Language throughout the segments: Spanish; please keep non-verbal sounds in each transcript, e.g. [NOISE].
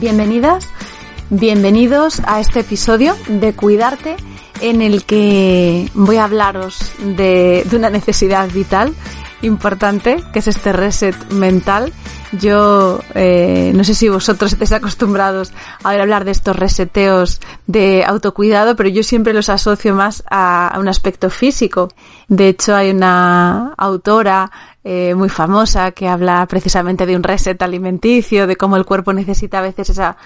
Bienvenidas, bienvenidos a este episodio de Cuidarte en el que voy a hablaros de, una necesidad vital importante, que es este reset mental. Yo eh, no sé si vosotros estáis acostumbrados a hablar de estos reseteos de autocuidado, pero yo siempre los asocio más a, un aspecto físico. De hecho, hay una autora eh, muy famosa que habla precisamente de un reset alimenticio, de cómo el cuerpo necesita a veces esa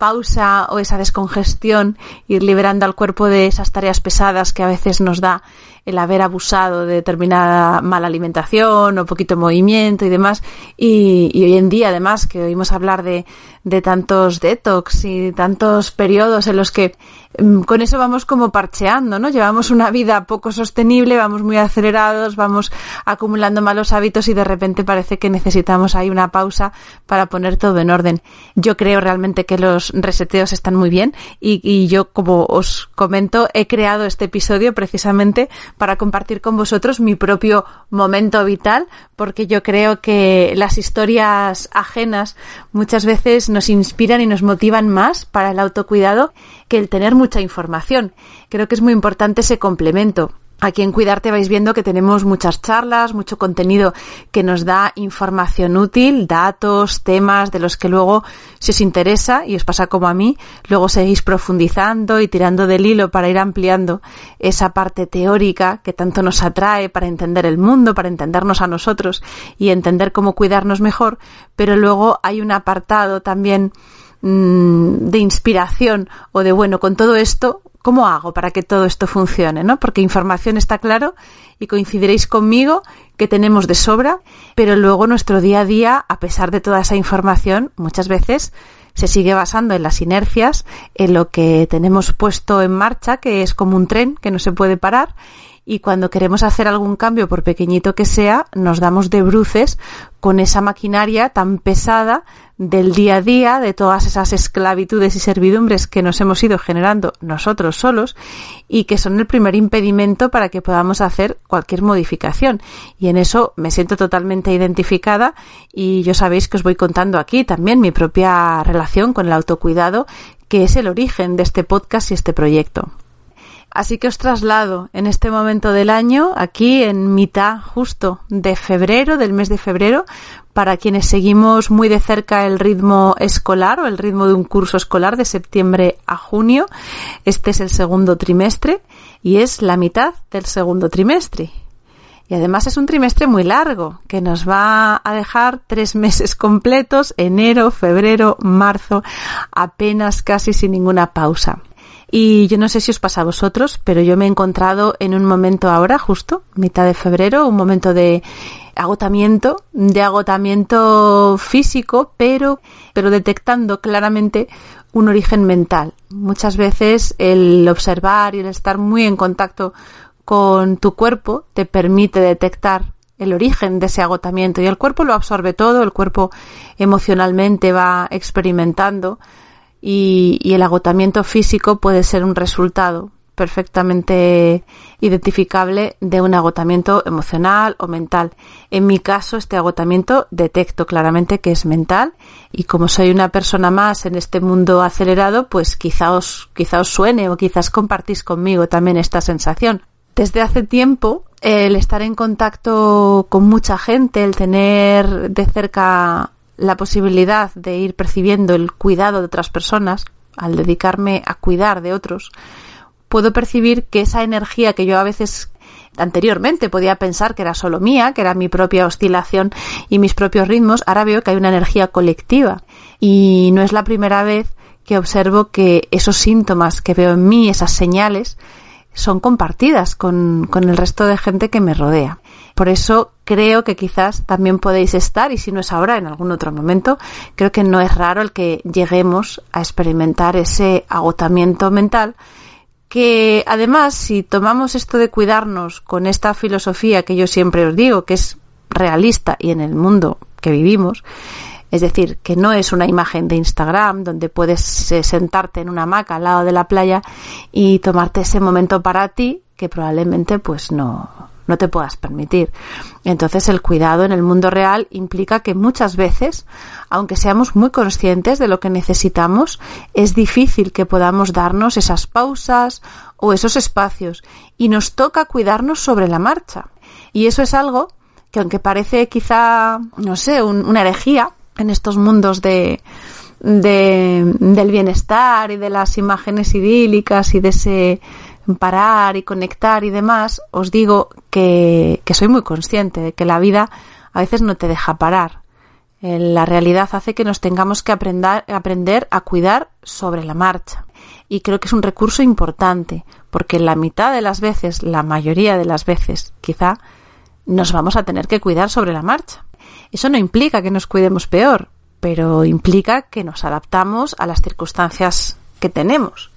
pausa o esa descongestión, ir liberando al cuerpo de esas tareas pesadas que a veces nos da el haber abusado de determinada mala alimentación o poquito movimiento y demás. Y, hoy en día, además, que oímos hablar de, de tantos detox y tantos periodos en los que mm, con eso vamos como parcheando, ¿no? Llevamos una vida poco sostenible, vamos muy acelerados, vamos acumulando malos hábitos y de repente parece que necesitamos ahí una pausa para poner todo en orden. Yo creo realmente que los reseteos están muy bien y, y yo, como os comento, he creado este episodio precisamente para compartir con vosotros mi propio momento vital, porque yo creo que las historias ajenas muchas veces nos inspiran y nos motivan más para el autocuidado que el tener mucha información. Creo que es muy importante ese complemento. Aquí en Cuidarte vais viendo que tenemos muchas charlas, mucho contenido que nos da información útil, datos, temas de los que luego, si os interesa y os pasa como a mí, luego seguís profundizando y tirando del hilo para ir ampliando esa parte teórica que tanto nos atrae para entender el mundo, para entendernos a nosotros y entender cómo cuidarnos mejor, pero luego hay un apartado también mm, de inspiración o de bueno, con todo esto ¿Cómo hago para que todo esto funcione? ¿no? Porque información está claro y coincidiréis conmigo que tenemos de sobra, pero luego nuestro día a día, a pesar de toda esa información, muchas veces se sigue basando en las inercias, en lo que tenemos puesto en marcha, que es como un tren que no se puede parar, y cuando queremos hacer algún cambio, por pequeñito que sea, nos damos de bruces con esa maquinaria tan pesada del día a día, de todas esas esclavitudes y servidumbres que nos hemos ido generando nosotros solos y que son el primer impedimento para que podamos hacer cualquier modificación. Y en eso me siento totalmente identificada y yo sabéis que os voy contando aquí también mi propia relación con el autocuidado, que es el origen de este podcast y este proyecto. Así que os traslado en este momento del año, aquí en mitad justo de febrero, del mes de febrero, para quienes seguimos muy de cerca el ritmo escolar o el ritmo de un curso escolar de septiembre a junio. Este es el segundo trimestre y es la mitad del segundo trimestre. Y además es un trimestre muy largo, que nos va a dejar tres meses completos, enero, febrero, marzo, apenas casi sin ninguna pausa. Y yo no sé si os pasa a vosotros, pero yo me he encontrado en un momento ahora, justo, mitad de febrero, un momento de agotamiento, de agotamiento físico, pero, pero detectando claramente un origen mental. Muchas veces el observar y el estar muy en contacto con tu cuerpo te permite detectar el origen de ese agotamiento y el cuerpo lo absorbe todo, el cuerpo emocionalmente va experimentando y, el agotamiento físico puede ser un resultado, perfectamente identificable de un agotamiento emocional o mental. En mi caso, este agotamiento detecto claramente que es mental y como soy una persona más en este mundo acelerado, pues quizá os, quizá os suene o quizás compartís conmigo también esta sensación. Desde hace tiempo, el estar en contacto con mucha gente, el tener de cerca la posibilidad de ir percibiendo el cuidado de otras personas, al dedicarme a cuidar de otros, puedo percibir que esa energía que yo a veces anteriormente podía pensar que era solo mía, que era mi propia oscilación y mis propios ritmos, ahora veo que hay una energía colectiva. Y no es la primera vez que observo que esos síntomas que veo en mí, esas señales, son compartidas con, con el resto de gente que me rodea. Por eso creo que quizás también podéis estar, y si no es ahora, en algún otro momento, creo que no es raro el que lleguemos a experimentar ese agotamiento mental que además si tomamos esto de cuidarnos con esta filosofía que yo siempre os digo que es realista y en el mundo que vivimos, es decir, que no es una imagen de Instagram donde puedes eh, sentarte en una hamaca al lado de la playa y tomarte ese momento para ti que probablemente pues no, no te puedas permitir. Entonces el cuidado en el mundo real implica que muchas veces, aunque seamos muy conscientes de lo que necesitamos, es difícil que podamos darnos esas pausas o esos espacios y nos toca cuidarnos sobre la marcha. Y eso es algo que aunque parece quizá, no sé, una herejía, en estos mundos de, del bienestar y de las imágenes idílicas y de ese parar y conectar y demás, os digo que, que soy muy consciente de que la vida a veces no te deja parar. Eh, la realidad hace que nos tengamos que aprender, aprender a cuidar sobre la marcha. Y creo que es un recurso importante, porque la mitad de las veces, la mayoría de las veces, quizá, nos vamos a tener que cuidar sobre la marcha. Eso no implica que nos cuidemos peor, pero implica que nos adaptamos a las circunstancias que tenemos.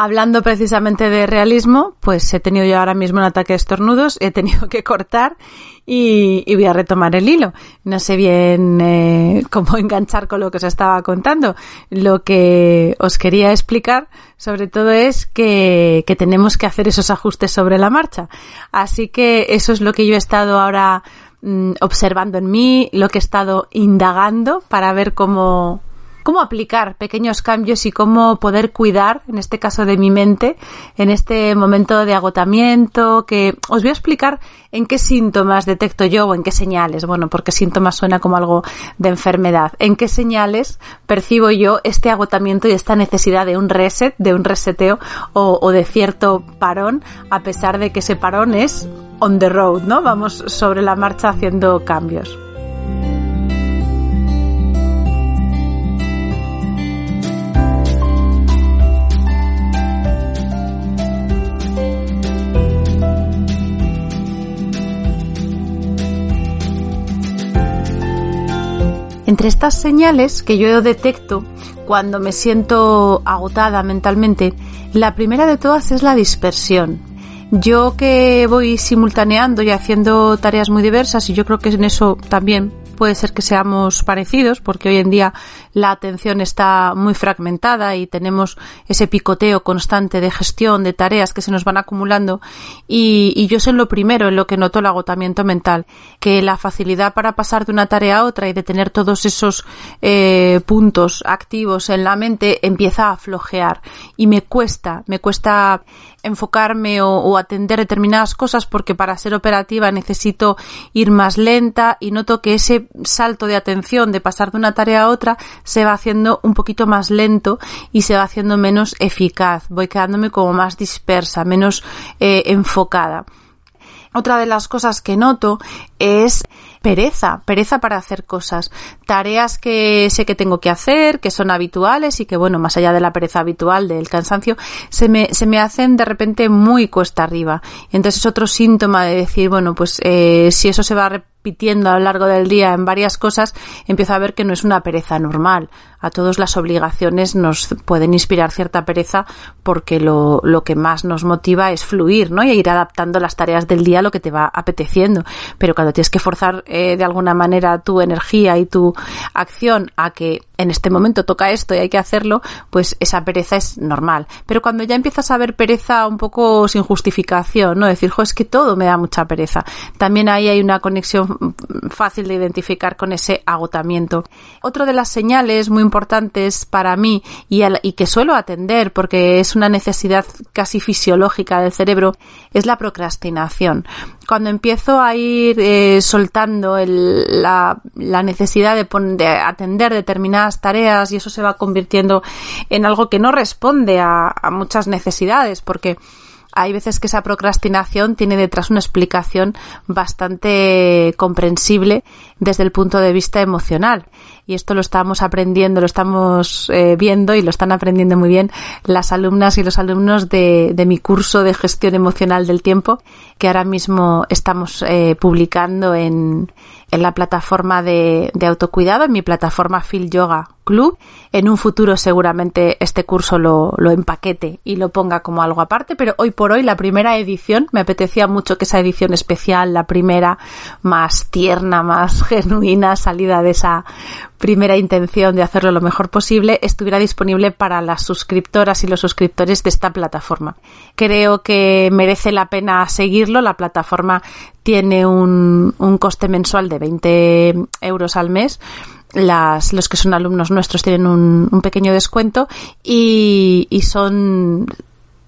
Hablando precisamente de realismo, pues he tenido yo ahora mismo un ataque de estornudos, he tenido que cortar y, voy a retomar el hilo. No sé bien eh, cómo [LAUGHS] enganchar con lo que os estaba contando. Lo que os quería explicar sobre todo es que, que tenemos que hacer esos ajustes sobre la marcha. Así que eso es lo que yo he estado ahora Mm, observando en mí, lo que he estado indagando para ver cómo, cómo aplicar pequeños cambios y cómo poder cuidar, en este caso de mi mente, en este momento de agotamiento, que os voy a explicar en qué síntomas detecto yo o en qué señales, bueno, porque síntomas suena como algo de enfermedad, en qué señales percibo yo este agotamiento y esta necesidad de un reset, de un reseteo o, o de cierto parón, a pesar de que ese parón es on the road, ¿no? Vamos sobre la marcha haciendo cambios. Entre estas señales que yo detecto cuando me siento agotada mentalmente, la primera de todas es la dispersión. Yo que voy simultaneando y haciendo tareas muy diversas y yo creo que en eso también puede ser que seamos parecidos porque hoy en día la atención está muy fragmentada y tenemos ese picoteo constante de gestión de tareas que se nos van acumulando. Y, yo soy lo primero en lo que noto el agotamiento mental, que la facilidad para pasar de una tarea a otra y de tener todos esos eh, puntos activos en la mente empieza a flojear. Y me cuesta, me cuesta enfocarme o, o, atender determinadas cosas porque para ser operativa necesito ir más lenta y noto que ese salto de atención de pasar de una tarea a otra se va haciendo un poquito más lento y se va haciendo menos eficaz. Voy quedándome como más dispersa, menos eh, enfocada. Otra de las cosas que noto es pereza, pereza para hacer cosas, tareas que sé que tengo que hacer, que son habituales y que bueno, más allá de la pereza habitual, del cansancio, se me, se me hacen de repente muy cuesta arriba. Entonces es otro síntoma de decir, bueno, pues eh, si eso se va repitiendo a lo largo del día en varias cosas, empiezo a ver que no es una pereza normal. A todos las obligaciones nos pueden inspirar cierta pereza porque lo, lo que más nos motiva es fluir, ¿no? Y ir adaptando las tareas del día a lo que te va apeteciendo. Pero cuando tienes que forzar eh, de alguna manera tu energía y tu acción a que en este momento toca esto y hay que hacerlo, pues esa pereza es normal. Pero cuando ya empiezas a ver pereza un poco sin justificación, ¿no? Decir, jo, es que todo me da mucha pereza. También ahí hay una conexión fácil de identificar con ese agotamiento. Otra de las señales muy importantes para mí y, y que suelo atender porque es una necesidad casi fisiológica del cerebro es la procrastinación cuando empiezo a ir eh, soltando el, la, la, necesidad de, de, atender determinadas tareas y eso se va convirtiendo en algo que no responde a, a muchas necesidades porque hay veces que esa procrastinación tiene detrás una explicación bastante comprensible desde el punto de vista emocional. Y esto lo estamos aprendiendo, lo estamos eh, viendo y lo están aprendiendo muy bien las alumnas y los alumnos de, mi curso de gestión emocional del tiempo, que ahora mismo estamos eh, publicando en, en la plataforma de, de, autocuidado, en mi plataforma Phil Yoga Club. En un futuro seguramente este curso lo, empaquete y lo ponga como algo aparte, pero hoy por hoy la primera edición, me apetecía mucho que esa edición especial, la primera más tierna, más [LAUGHS] genuina, salida de esa primera intención de hacerlo lo mejor posible, estuviera disponible para las suscriptoras y los suscriptores de esta plataforma. Creo que merece la pena seguirlo. La plataforma tiene un coste mensual de 20 euros al mes. Las, los que son alumnos nuestros tienen un, un pequeño descuento y, y son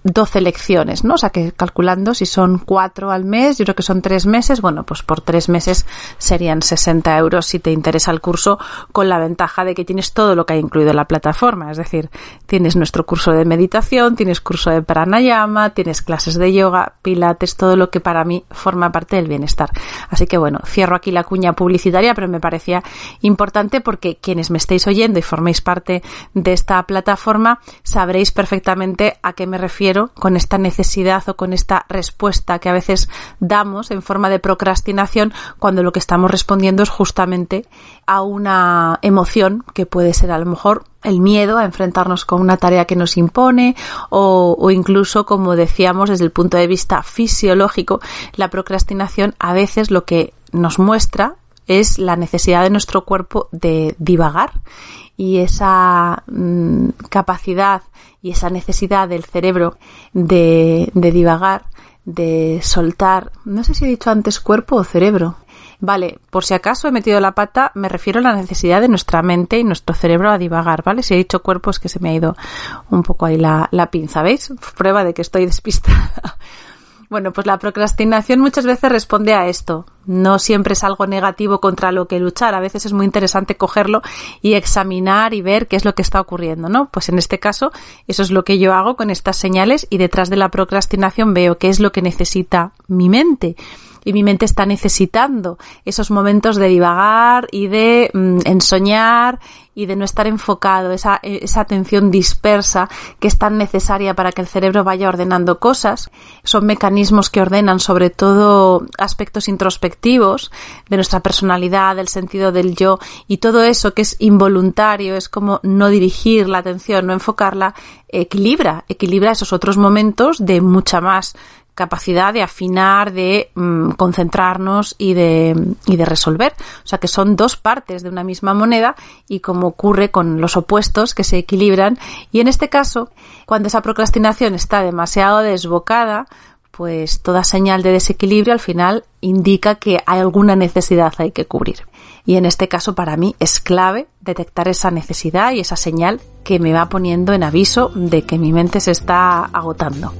12 lecciones, ¿no? O sea que calculando si son cuatro al mes, yo creo que son tres meses, bueno, pues por tres meses serían 60 euros si te interesa el curso, con la ventaja de que tienes todo lo que ha incluido la plataforma, es decir, tienes nuestro curso de meditación, tienes curso de pranayama, tienes clases de yoga, pilates, todo lo que para mí forma parte del bienestar. Así que bueno, cierro aquí la cuña publicitaria, pero me parecía importante porque quienes me estéis oyendo y forméis parte de esta plataforma sabréis perfectamente a qué me refiero con esta necesidad o con esta respuesta que a veces damos en forma de procrastinación cuando lo que estamos respondiendo es justamente a una emoción que puede ser a lo mejor el miedo a enfrentarnos con una tarea que nos impone o, o, incluso, como decíamos, desde el punto de vista fisiológico, la procrastinación a veces lo que nos muestra es la necesidad de nuestro cuerpo de divagar y esa mmm, capacidad y esa necesidad del cerebro de, de divagar, de soltar, no sé si he dicho antes cuerpo o cerebro. Vale, por si acaso he metido la pata, me refiero a la necesidad de nuestra mente y nuestro cerebro a divagar, ¿vale? Si he dicho cuerpo es que se me ha ido un poco ahí la, la pinza, ¿veis? Prueba de que estoy despistada. Bueno, pues la procrastinación muchas veces responde a esto. No siempre es algo negativo contra lo que luchar. A veces es muy interesante cogerlo y examinar y ver qué es lo que está ocurriendo, ¿no? Pues en este caso, eso es lo que yo hago con estas señales y detrás de la procrastinación veo qué es lo que necesita mi mente y mi mente está necesitando esos momentos de divagar y de mm, ensoñar y de no estar enfocado, esa, esa atención dispersa que es tan necesaria para que el cerebro vaya ordenando cosas. Son mecanismos que ordenan sobre todo aspectos introspectivos de nuestra personalidad, del sentido del yo y todo eso que es involuntario, es como no dirigir la atención, no enfocarla, equilibra, equilibra esos otros momentos de mucha más capacidad de afinar, de mmm, concentrarnos y de, y de resolver. O sea que son dos partes de una misma moneda y como ocurre con los opuestos que se equilibran. Y en este caso, cuando esa procrastinación está demasiado desbocada, pues toda señal de desequilibrio al final indica que hay alguna necesidad hay que cubrir. Y en este caso para mí es clave detectar esa necesidad y esa señal que me va poniendo en aviso de que mi mente se está agotando.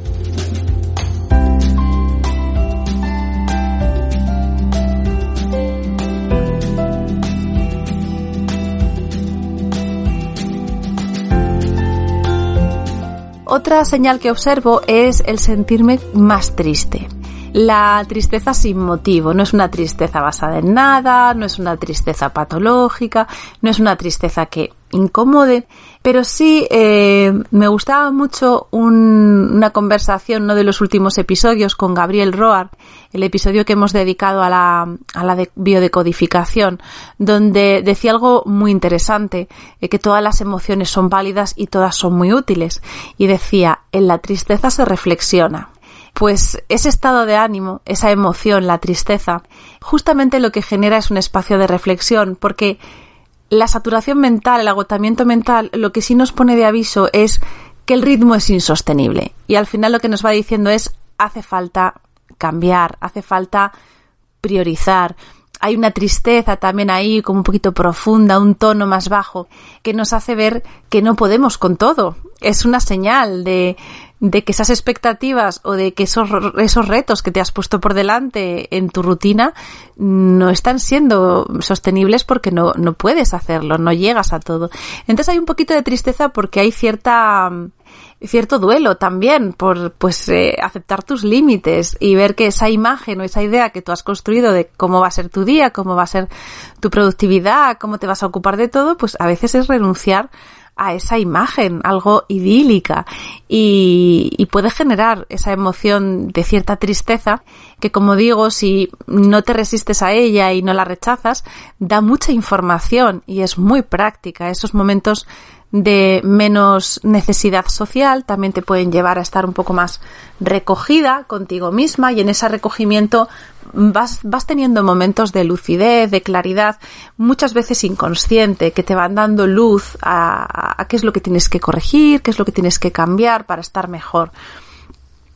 Otra señal que observo es el sentirme más triste. La tristeza sin motivo, no es una tristeza basada en nada, no es una tristeza patológica, no es una tristeza que incómodo, pero sí eh, me gustaba mucho una conversación, uno de los últimos episodios con Gabriel Roar, el episodio que hemos dedicado a la, a la biodecodificación, donde decía algo muy interesante, eh, que todas las emociones son válidas y todas son muy útiles. Y decía, en la tristeza se reflexiona. Pues ese estado de ánimo, esa emoción, la tristeza, justamente lo que genera es un espacio de reflexión, porque la saturación mental, el agotamiento mental, lo que sí nos pone de aviso es que el ritmo es insostenible. Y al final lo que nos va diciendo es hace falta cambiar, hace falta priorizar. Hay una tristeza también ahí, como un poquito profunda, un tono más bajo, que nos hace ver que no podemos con todo. Es una señal de, de que esas expectativas o de que esos, esos retos que te has puesto por delante en tu rutina no están siendo sostenibles porque no, no puedes hacerlo, no llegas a todo. Entonces hay un poquito de tristeza porque hay cierta cierto duelo también por pues eh, aceptar tus límites y ver que esa imagen o esa idea que tú has construido de cómo va a ser tu día, cómo va a ser tu productividad, cómo te vas a ocupar de todo, pues a veces es renunciar a esa imagen, algo idílica, y, puede generar esa emoción de cierta tristeza que, como digo, si no te resistes a ella y no la rechazas, da mucha información y es muy práctica. Esos momentos de menos necesidad social también te pueden llevar a estar un poco más recogida contigo misma y en ese recogimiento vas, vas teniendo momentos de lucidez, de claridad, muchas veces inconsciente, que te van dando luz a, a qué es lo que tienes que corregir, qué es lo que tienes que cambiar para estar mejor.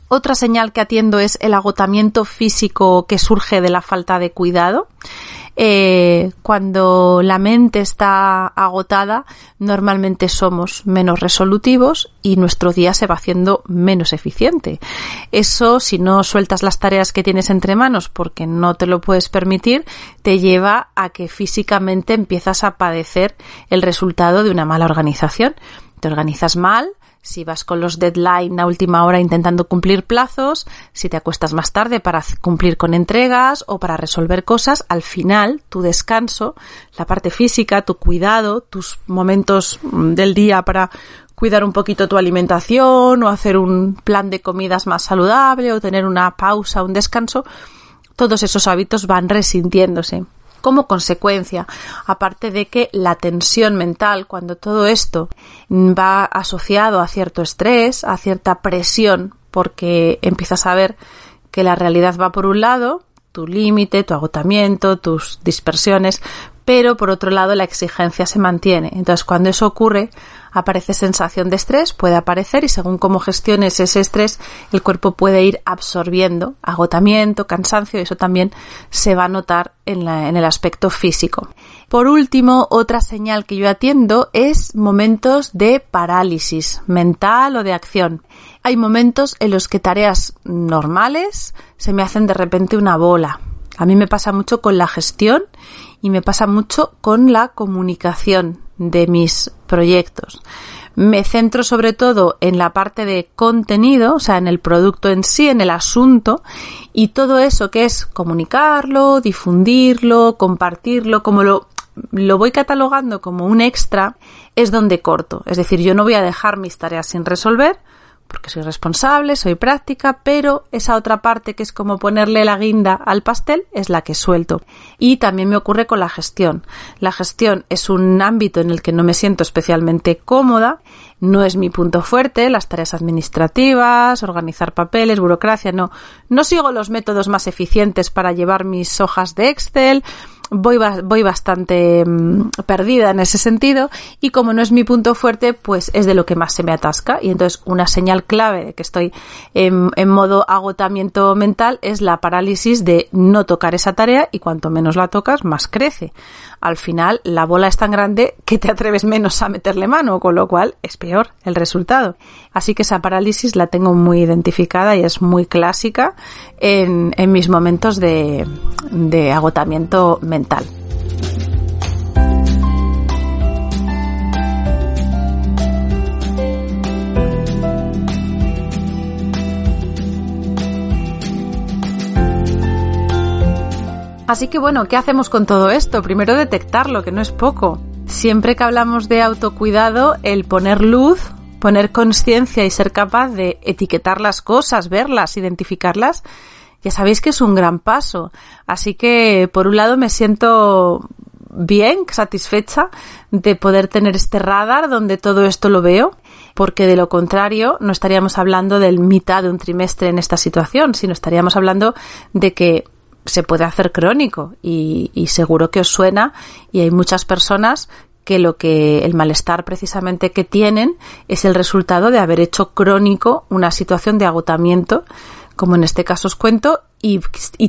Otra señal que atiendo es el agotamiento físico que surge de la falta de cuidado. Eh, cuando la mente está agotada, normalmente somos menos resolutivos y nuestro día se va haciendo menos eficiente. Eso, si no sueltas las tareas que tienes entre manos porque no te lo puedes permitir, te lleva a que físicamente empiezas a padecer el resultado de una mala organización. Te organizas mal, si vas con los deadline a última hora intentando cumplir plazos, si te acuestas más tarde para cumplir con entregas o para resolver cosas, al final tu descanso, la parte física, tu cuidado, tus momentos mm, del día para cuidar un poquito tu alimentación o hacer un plan de comidas más saludable o tener una pausa, un descanso, todos esos hábitos van resintiéndose como consecuencia, aparte de que la tensión mental, cuando todo esto va asociado a cierto estrés, a cierta presión, porque empiezas a ver que la realidad va por un lado, tu límite, tu agotamiento, tus dispersiones, pero por otro lado la exigencia se mantiene. Entonces, cuando eso ocurre, aparece sensación de estrés, puede aparecer y según cómo gestiones ese estrés, el cuerpo puede ir absorbiendo agotamiento, cansancio y eso también se va a notar en, en el aspecto físico. Por último, otra señal que yo atiendo es momentos de parálisis mental o de acción. Hay momentos en los que tareas normales se me hacen de repente una bola. A mí me pasa mucho con la gestión y me pasa mucho con la comunicación de mis proyectos. Me centro sobre todo en la parte de contenido, o sea, en el producto en sí, en el asunto, y todo eso que es comunicarlo, difundirlo, compartirlo, como lo, lo voy catalogando como un extra, es donde corto. Es decir, yo no voy a dejar mis tareas sin resolver, porque soy responsable, soy práctica, pero esa otra parte que es como ponerle la guinda al pastel es la que suelto. Y también me ocurre con la gestión. La gestión es un ámbito en el que no me siento especialmente cómoda, no es mi punto fuerte, las tareas administrativas, organizar papeles, burocracia, no. No sigo los métodos más eficientes para llevar mis hojas de Excel, voy, voy bastante mm, perdida en ese sentido y como no es mi punto fuerte, pues es de lo que más se me atasca y entonces una señal clave de que estoy en, en modo agotamiento mental es la parálisis de no tocar esa tarea y cuanto menos la tocas, más crece. Al final la bola es tan grande que te atreves menos a meterle mano, con lo cual es peor el resultado. Así que esa parálisis la tengo muy identificada y es muy clásica en, en mis momentos de, de agotamiento mental Así que bueno, ¿qué hacemos con todo esto? Primero detectarlo, que no es poco. siempre que hablamos de autocuidado, el poner luz, poner conciencia y ser capaz de etiquetar las cosas, verlas, identificarlas, ya sabéis que es un gran paso. Así que, por un lado, me siento bien, satisfecha de poder tener este radar donde todo esto lo veo, porque de lo contrario no estaríamos hablando del mitad de un trimestre en esta situación, sino estaríamos hablando de que se puede hacer crónico y, y seguro que os suena y hay muchas personas que lo que el malestar precisamente que tienen es el resultado de haber hecho crónico una situación de agotamiento como en este caso os cuento, y,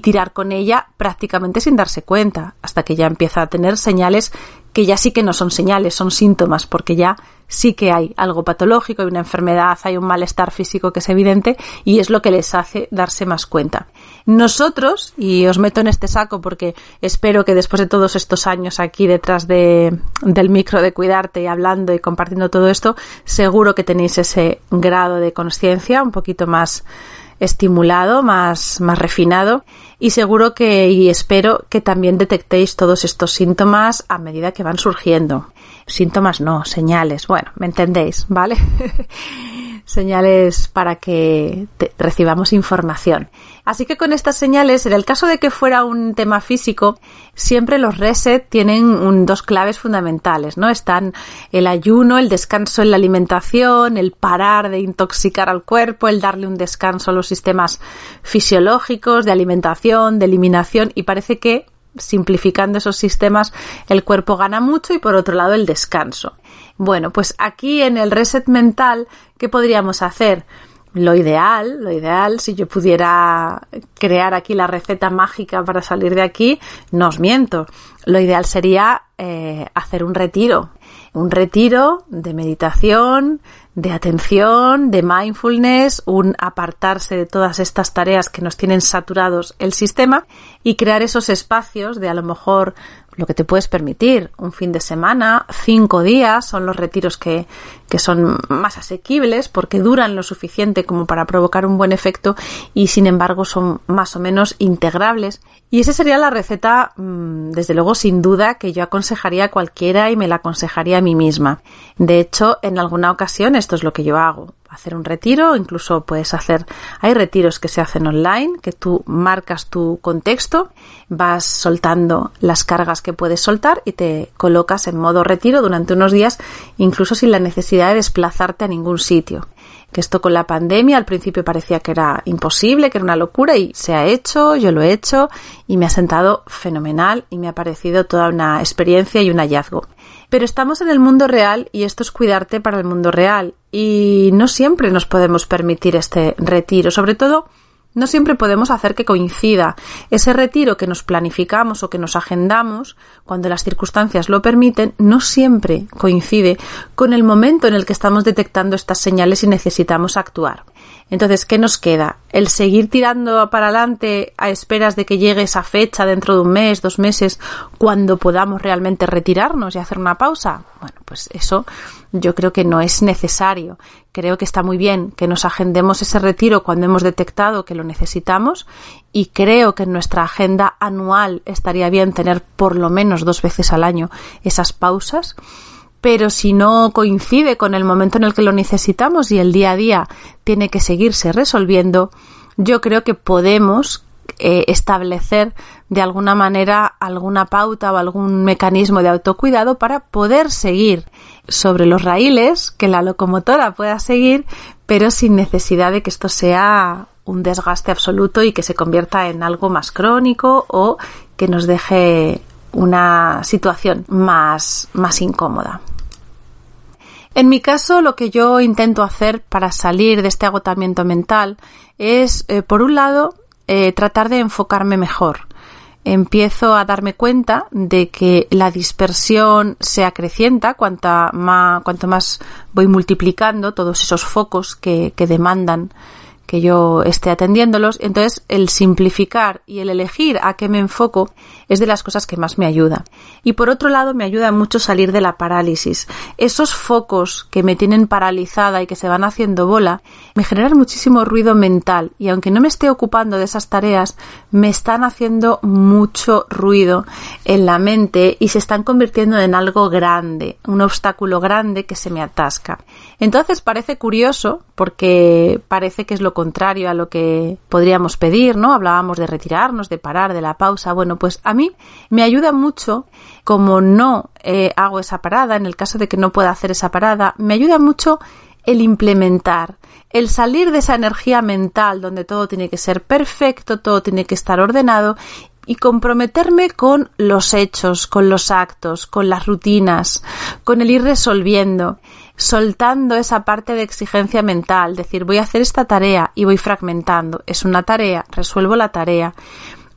tirar con ella prácticamente sin darse cuenta, hasta que ya empieza a tener señales que ya sí que no son señales, son síntomas, porque ya sí que hay algo patológico, hay una enfermedad, hay un malestar físico que es evidente y es lo que les hace darse más cuenta. Nosotros, y os meto en este saco porque espero que después de todos estos años aquí detrás de, del micro de cuidarte y hablando y compartiendo todo esto, seguro que tenéis ese grado de conciencia un poquito más estimulado, más, más refinado y seguro que y espero que también detectéis todos estos síntomas a medida que van surgiendo. Síntomas no, señales. Bueno, me entendéis, ¿vale? [LAUGHS] señales para que recibamos información. Así que con estas señales, en el caso de que fuera un tema físico, siempre los reset tienen dos claves fundamentales, ¿no? Están el ayuno, el descanso en la alimentación, el parar de intoxicar al cuerpo, el darle un descanso a los sistemas fisiológicos, de alimentación, de eliminación, y parece que simplificando esos sistemas, el cuerpo gana mucho y por otro lado el descanso. Bueno, pues aquí en el reset mental, ¿qué podríamos hacer? Lo ideal, lo ideal, si yo pudiera crear aquí la receta mágica para salir de aquí, no os miento. Lo ideal sería eh, hacer un retiro, un retiro de meditación, de atención, de mindfulness, un apartarse de todas estas tareas que nos tienen saturados el sistema y crear esos espacios de a lo mejor lo que te puedes permitir. Un fin de semana, cinco días son los retiros que, que son más asequibles porque duran lo suficiente como para provocar un buen efecto y sin embargo son más o menos integrables. Y esa sería la receta, mm, desde luego, sin duda, que yo aconsejaría a cualquiera y me la aconsejaría a mí misma. De hecho, en alguna ocasión esto es lo que yo hago hacer un retiro, incluso puedes hacer, hay retiros que se hacen online, que tú marcas tu contexto, vas soltando las cargas que puedes soltar y te colocas en modo retiro durante unos días, incluso sin la necesidad de desplazarte a ningún sitio que esto con la pandemia al principio parecía que era imposible, que era una locura y se ha hecho, yo lo he hecho y me ha sentado fenomenal y me ha parecido toda una experiencia y un hallazgo. Pero estamos en el mundo real y esto es cuidarte para el mundo real. Y no siempre nos podemos permitir este retiro, sobre todo no siempre podemos hacer que coincida ese retiro que nos planificamos o que nos agendamos, cuando las circunstancias lo permiten, no siempre coincide con el momento en el que estamos detectando estas señales y necesitamos actuar. Entonces, ¿qué nos queda? ¿El seguir tirando para adelante a esperas de que llegue esa fecha dentro de un mes, dos meses, cuando podamos realmente retirarnos y hacer una pausa? Bueno, pues eso yo creo que no es necesario. Creo que está muy bien que nos agendemos ese retiro cuando hemos detectado que lo necesitamos y creo que en nuestra agenda anual estaría bien tener por lo menos dos veces al año esas pausas pero si no coincide con el momento en el que lo necesitamos y el día a día tiene que seguirse resolviendo, yo creo que podemos eh, establecer de alguna manera alguna pauta o algún mecanismo de autocuidado para poder seguir sobre los raíles, que la locomotora pueda seguir, pero sin necesidad de que esto sea un desgaste absoluto y que se convierta en algo más crónico o que nos deje una situación más, más incómoda. En mi caso, lo que yo intento hacer para salir de este agotamiento mental es, eh, por un lado, eh, tratar de enfocarme mejor. Empiezo a darme cuenta de que la dispersión se acrecienta cuanto más, cuanto más voy multiplicando todos esos focos que, que demandan que yo esté atendiéndolos. Entonces, el simplificar y el elegir a qué me enfoco es de las cosas que más me ayuda. Y por otro lado, me ayuda mucho salir de la parálisis. Esos focos que me tienen paralizada y que se van haciendo bola, me generan muchísimo ruido mental y aunque no me esté ocupando de esas tareas, me están haciendo mucho ruido en la mente y se están convirtiendo en algo grande, un obstáculo grande que se me atasca. Entonces parece curioso porque parece que es lo contrario a lo que podríamos pedir, ¿no? Hablábamos de retirarnos, de parar, de la pausa. Bueno, pues a mí me ayuda mucho, como no eh, hago esa parada, en el caso de que no pueda hacer esa parada, me ayuda mucho el implementar, el salir de esa energía mental donde todo tiene que ser perfecto, todo tiene que estar ordenado y comprometerme con los hechos, con los actos, con las rutinas, con el ir resolviendo, soltando esa parte de exigencia mental, decir voy a hacer esta tarea y voy fragmentando. Es una tarea, resuelvo la tarea.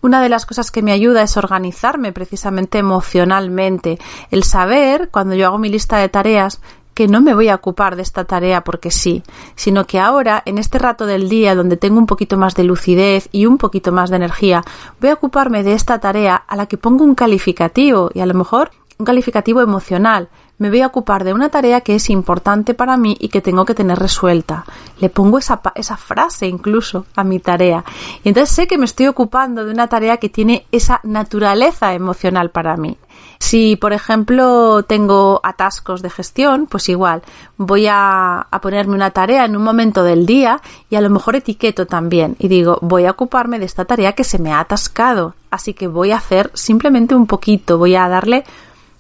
Una de las cosas que me ayuda es organizarme precisamente emocionalmente, el saber, cuando yo hago mi lista de tareas, que no me voy a ocupar de esta tarea porque sí, sino que ahora, en este rato del día donde tengo un poquito más de lucidez y un poquito más de energía, voy a ocuparme de esta tarea a la que pongo un calificativo y a lo mejor un calificativo emocional. Me voy a ocupar de una tarea que es importante para mí y que tengo que tener resuelta. Le pongo esa, frase incluso a mi tarea. Y entonces sé que me estoy ocupando de una tarea que tiene esa naturaleza emocional para mí. Si, por ejemplo, tengo atascos de gestión, pues igual voy a, ponerme una tarea en un momento del día y a lo mejor etiqueto también y digo, voy a ocuparme de esta tarea que se me ha atascado. Así que voy a hacer simplemente un poquito, voy a darle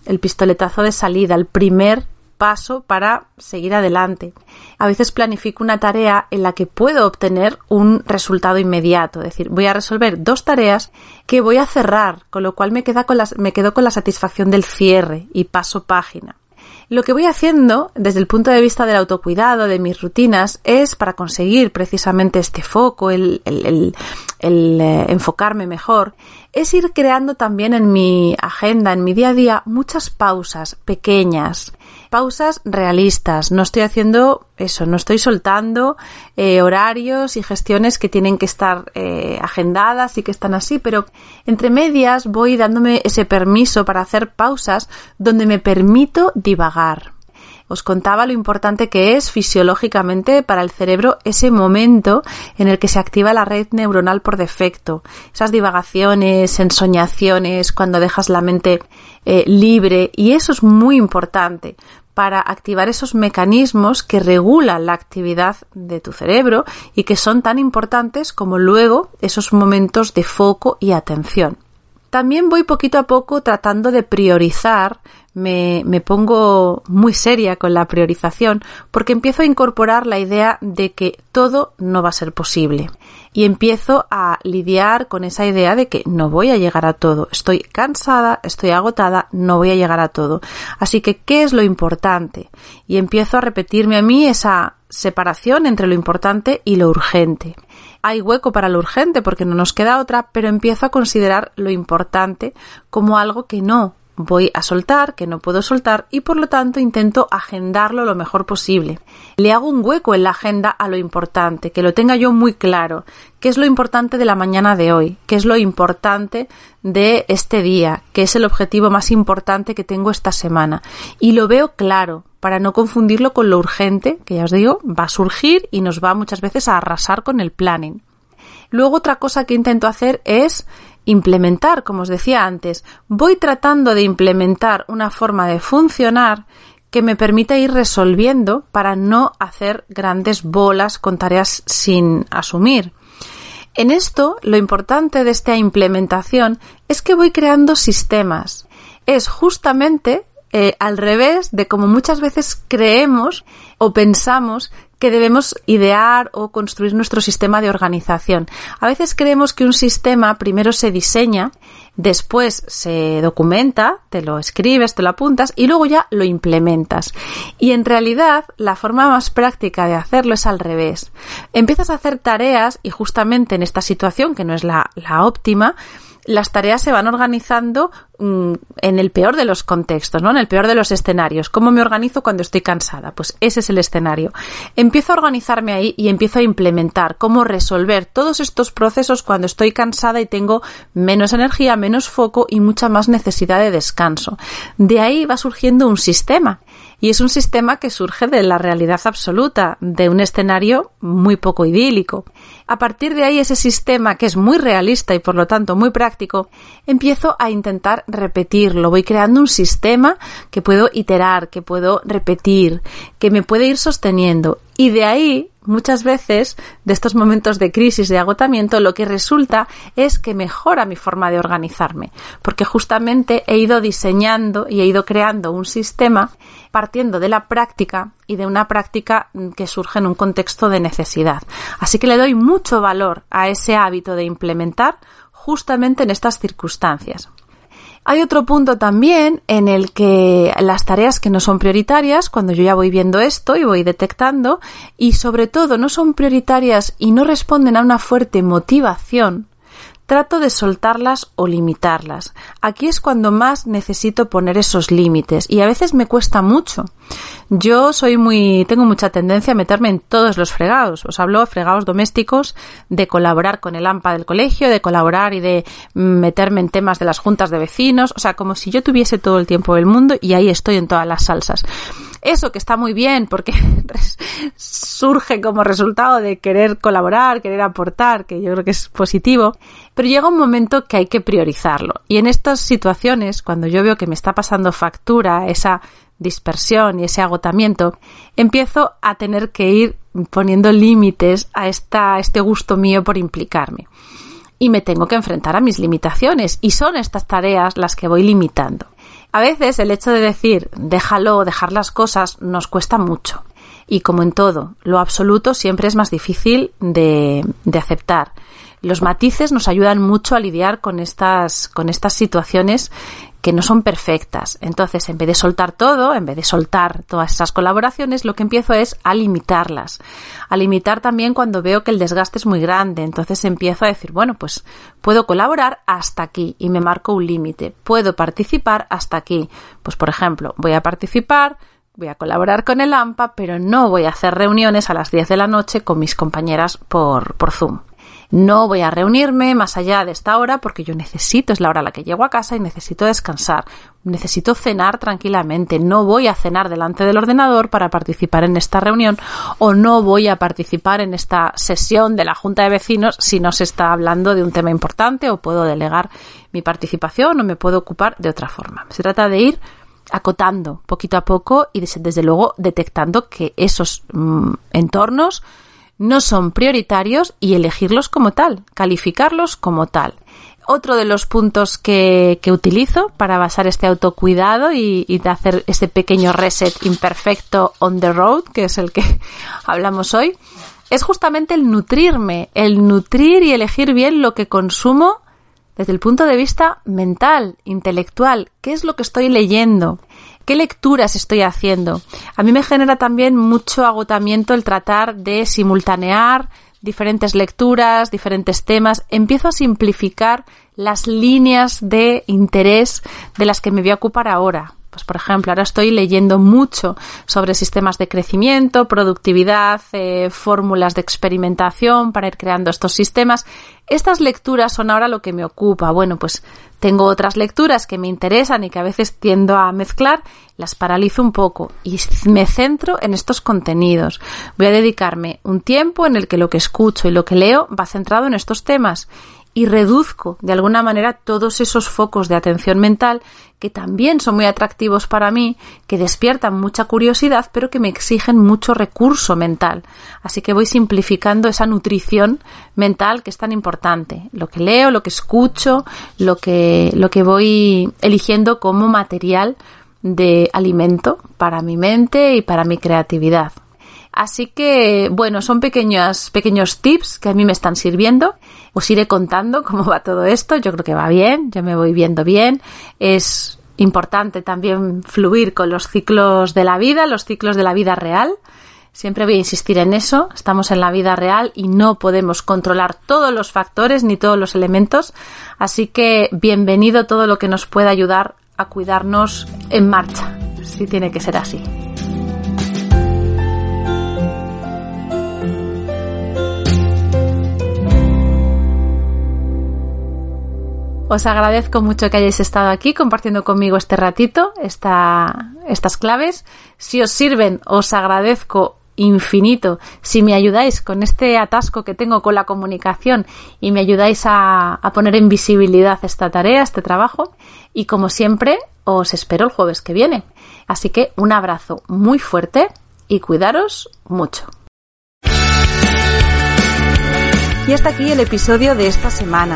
el pistoletazo de salida, el primer paso para seguir adelante. A veces planifico una tarea en la que puedo obtener un resultado inmediato, es decir, voy a resolver dos tareas que voy a cerrar, con lo cual me, queda con me quedo con la satisfacción del cierre y paso página. Lo que voy haciendo desde el punto de vista del autocuidado, de mis rutinas, es para conseguir precisamente este foco, el, el, eh, enfocarme mejor, es ir creando también en mi agenda, en mi día a día, muchas pausas pequeñas, pausas realistas. No estoy haciendo eso, no estoy soltando eh, horarios y gestiones que tienen que estar eh, agendadas y que están así, pero entre medias voy dándome ese permiso para hacer pausas donde me permito divagar. Os contaba lo importante que es fisiológicamente para el cerebro ese momento en el que se activa la red neuronal por defecto. Esas divagaciones, ensoñaciones, cuando dejas la mente eh, libre. Y eso es muy importante para activar esos mecanismos que regulan la actividad de tu cerebro y que son tan importantes como luego esos momentos de foco y atención. También voy poquito a poco tratando de priorizar me, me, pongo muy seria con la priorización porque empiezo a incorporar la idea de que todo no va a ser posible y empiezo a lidiar con esa idea de que no voy a llegar a todo. Estoy cansada, estoy agotada, no voy a llegar a todo. Así que, ¿qué es lo importante? Y empiezo a repetirme a mí esa separación entre lo importante y lo urgente. Hay hueco para lo urgente porque no nos queda otra, pero empiezo a considerar lo importante como algo que no voy a soltar, que no puedo soltar y por lo tanto intento agendarlo lo mejor posible. Le hago un hueco en la agenda a lo importante, que lo tenga yo muy claro, qué es lo importante de la mañana de hoy, qué es lo importante de este día, qué es el objetivo más importante que tengo esta semana y lo veo claro para no confundirlo con lo urgente, que ya os digo, va a surgir y nos va muchas veces a arrasar con el planning. Luego otra cosa que intento hacer es implementar, como os decía antes, voy tratando de implementar una forma de funcionar que me permita ir resolviendo para no hacer grandes bolas con tareas sin asumir. En esto, lo importante de esta implementación es que voy creando sistemas. Es justamente eh, al revés de como muchas veces creemos o pensamos que debemos idear o construir nuestro sistema de organización. A veces creemos que un sistema primero se diseña, después se documenta, te lo escribes, te lo apuntas y luego ya lo implementas. Y en realidad la forma más práctica de hacerlo es al revés. Empiezas a hacer tareas y justamente en esta situación, que no es la, la óptima, las tareas se van organizando mm, en el peor de los contextos, ¿no? En el peor de los escenarios. ¿Cómo me organizo cuando estoy cansada? Pues ese es el escenario. Empiezo a organizarme ahí y empiezo a implementar cómo resolver todos estos procesos cuando estoy cansada y tengo menos energía, menos foco y mucha más necesidad de descanso. De ahí va surgiendo un sistema y es un sistema que surge de la realidad absoluta, de un escenario muy poco idílico. A partir de ahí, ese sistema, que es muy realista y por lo tanto muy práctico, empiezo a intentar repetirlo. Voy creando un sistema que puedo iterar, que puedo repetir, que me puede ir sosteniendo. Y de ahí muchas veces de estos momentos de crisis, de agotamiento, lo que resulta es que mejora mi forma de organizarme, porque justamente he ido diseñando y he ido creando un sistema partiendo de la práctica y de una práctica que surge en un contexto de necesidad. Así que le doy mucho valor a ese hábito de implementar justamente en estas circunstancias. Hay otro punto también en el que las tareas que no son prioritarias, cuando yo ya voy viendo esto y voy detectando, y sobre todo no son prioritarias y no responden a una fuerte motivación, trato de soltarlas o limitarlas. Aquí es cuando más necesito poner esos límites y a veces me cuesta mucho. Yo soy muy, tengo mucha tendencia a meterme en todos los fregados. Os hablo de fregados domésticos, de colaborar con el AMPA del colegio, de colaborar y de meterme en temas de las juntas de vecinos. O sea, como si yo tuviese todo el tiempo del mundo y ahí estoy en todas las salsas. Eso que está muy bien porque [LAUGHS] surge como resultado de querer colaborar, querer aportar, que yo creo que es positivo, pero llega un momento que hay que priorizarlo. Y en estas situaciones, cuando yo veo que me está pasando factura esa dispersión y ese agotamiento, empiezo a tener que ir poniendo límites a, esta, este gusto mío por implicarme. Y me tengo que enfrentar a mis limitaciones y son estas tareas las que voy limitando. A veces el hecho de decir déjalo, dejar las cosas, nos cuesta mucho. Y como en todo, lo absoluto siempre es más difícil de, de aceptar. Los matices nos ayudan mucho a lidiar con estas, con estas situaciones que no son perfectas. Entonces, en vez de soltar todo, en vez de soltar todas esas colaboraciones, lo que empiezo es a limitarlas. A limitar también cuando veo que el desgaste es muy grande. Entonces empiezo a decir, bueno, pues puedo colaborar hasta aquí y me marco un límite. Puedo participar hasta aquí. Pues, por ejemplo, voy a participar voy a colaborar con el AMPA, pero no voy a hacer reuniones a las 10 de la noche con mis compañeras por, por Zoom. No voy a reunirme más allá de esta hora porque yo necesito, es la hora a la que llego a casa y necesito descansar. Necesito cenar tranquilamente. No voy a cenar delante del ordenador para participar en esta reunión o no voy a participar en esta sesión de la Junta de Vecinos si no se está hablando de un tema importante o puedo delegar mi participación o me puedo ocupar de otra forma. Se trata de ir acotando poquito a poco y desde luego detectando que esos mm, entornos no son prioritarios y elegirlos como tal, calificarlos como tal. Otro de los puntos que, utilizo para basar este autocuidado y, y hacer ese pequeño reset imperfecto on the road, que es el que [LAUGHS] hablamos hoy, es justamente el nutrirme, el nutrir y elegir bien lo que consumo desde el punto de vista mental, intelectual, qué es lo que estoy leyendo, ¿Qué lecturas estoy haciendo? A mí me genera también mucho agotamiento el tratar de simultanear diferentes lecturas, diferentes temas. Empiezo a simplificar las líneas de interés de las que me voy a ocupar ahora. Pues, por ejemplo, ahora estoy leyendo mucho sobre sistemas de crecimiento, productividad, eh, fórmulas de experimentación para ir creando estos sistemas. Estas lecturas son ahora lo que me ocupa. Bueno, pues tengo otras lecturas que me interesan y que a veces tiendo a mezclar, las paralizo un poco y me centro en estos contenidos. Voy a dedicarme un tiempo en el que lo que escucho y lo que leo va centrado en estos temas y reduzco de alguna manera todos esos focos de atención mental que también son muy atractivos para mí, que despiertan mucha curiosidad, pero que me exigen mucho recurso mental. Así que voy simplificando esa nutrición mental que es tan importante. Lo que leo, lo que escucho, lo que, lo que voy eligiendo como material de alimento para mi mente y para mi creatividad. Así que, bueno, son pequeños, pequeños tips que a mí me están sirviendo. Os iré contando [LAUGHS] cómo va todo esto. Yo creo que va bien, yo me voy viendo bien. Es importante también fluir con los ciclos de la vida, los ciclos de la vida real Siempre voy a insistir en eso, estamos en la vida real y no podemos controlar todos los factores ni todos los elementos, así que bienvenido todo lo que nos pueda ayudar a cuidarnos en marcha, si tiene que ser así. Os agradezco mucho que hayáis estado aquí compartiendo conmigo este ratito, esta, estas claves. Si os sirven, os agradezco infinito si me ayudáis con este atasco que tengo con la comunicación y me ayudáis a, a poner en visibilidad esta tarea, este trabajo. Y como siempre, os espero el jueves que viene. Así que un abrazo muy fuerte y cuidaros mucho. Y hasta aquí el episodio de esta semana.